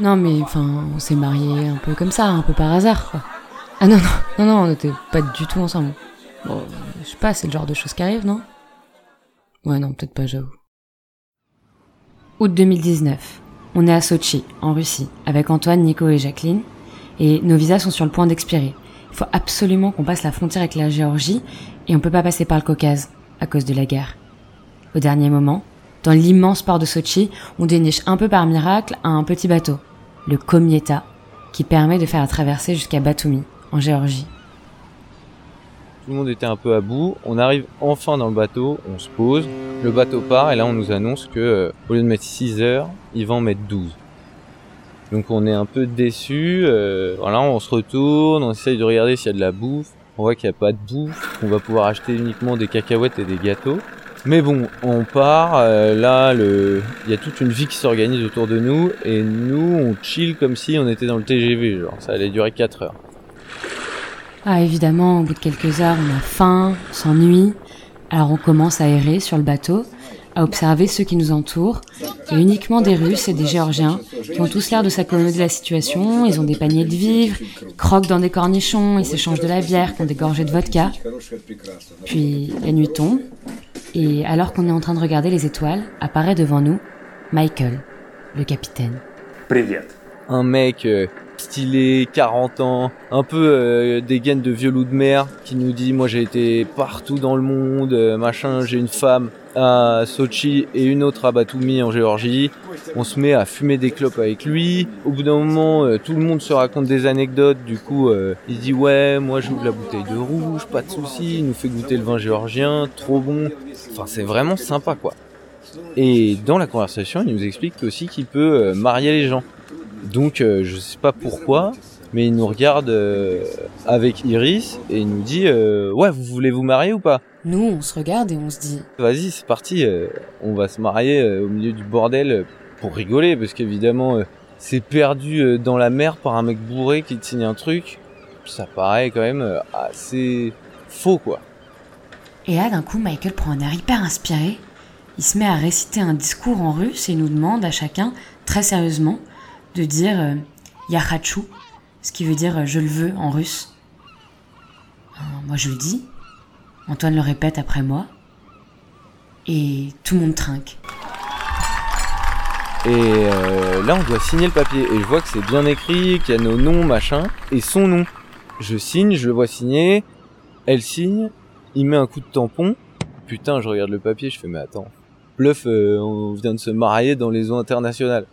Non, mais enfin, on s'est mariés un peu comme ça, un peu par hasard, quoi. Ah non, non, non, non, on n'était pas du tout ensemble. Bon, je sais pas, c'est le genre de choses qui arrivent, non? Ouais, non, peut-être pas, j'avoue. Août 2019. On est à Sochi, en Russie, avec Antoine, Nico et Jacqueline, et nos visas sont sur le point d'expirer. Il faut absolument qu'on passe la frontière avec la Géorgie, et on peut pas passer par le Caucase, à cause de la guerre. Au dernier moment, dans l'immense port de Sochi, on déniche un peu par miracle un petit bateau, le Komieta, qui permet de faire la traversée jusqu'à Batumi, en Géorgie. Tout le monde était un peu à bout. On arrive enfin dans le bateau, on se pose, le bateau part et là on nous annonce que euh, au lieu de mettre 6 heures, ils vont en mettre 12. Donc on est un peu déçu. euh, voilà, on se retourne, on essaye de regarder s'il y a de la bouffe. On voit qu'il n'y a pas de bouffe, qu'on va pouvoir acheter uniquement des cacahuètes et des gâteaux. Mais bon, on part. euh, là, il y a toute une vie qui s'organise autour de nous et nous, on chill comme si on était dans le TGV. Genre, ça allait durer 4 heures. Ah, évidemment, au bout de quelques heures, on a faim, on s'ennuie. Alors on commence à errer sur le bateau, à observer ceux qui nous entourent. A uniquement des Russes et des Géorgiens qui ont tous l'air de s'accommoder de la situation. Ils ont des paniers de vivres, croquent dans des cornichons, ils s'échangent de la bière, qui ont des gorgées de vodka. Puis la nuit tombe, et alors qu'on est en train de regarder les étoiles, apparaît devant nous Michael, le capitaine. Привет. un mec euh, stylé, 40 ans, un peu euh, des gaines de vieux loup de mer, qui nous dit moi j'ai été partout dans le monde, euh, machin, j'ai une femme à Sochi et une autre à Batumi en Géorgie. On se met à fumer des clopes avec lui. Au bout d'un moment, euh, tout le monde se raconte des anecdotes. Du coup, euh, il dit ouais, moi j'ouvre la bouteille de rouge, pas de souci. Il nous fait goûter le vin géorgien, trop bon. Enfin, c'est vraiment sympa quoi. Et dans la conversation, il nous explique aussi qu'il peut euh, marier les gens. Donc euh, je sais pas pourquoi, mais il nous regarde euh, avec Iris et il nous dit euh, ouais vous voulez vous marier ou pas? Nous, on se regarde et on se dit Vas-y c'est parti, on va se marier au milieu du bordel pour rigoler parce qu'évidemment c'est perdu dans la mer par un mec bourré qui te signe un truc, ça paraît quand même assez faux quoi. Et là, d'un coup, Michael prend un air hyper inspiré. Il se met à réciter un discours en russe et il nous demande à chacun, très sérieusement, de dire euh, ce qui veut dire euh, je le veux en russe. Euh, moi, je le dis. Antoine le répète après moi. Et tout le monde trinque. Et euh, là, on doit signer le papier. Et je vois que c'est bien écrit, qu'il y a nos noms, machin, et son nom. Je signe, je le vois signer. Elle signe. Il met un coup de tampon. Putain, je regarde le papier, je fais mais attends. Bluff, on vient de se marier dans les eaux internationales.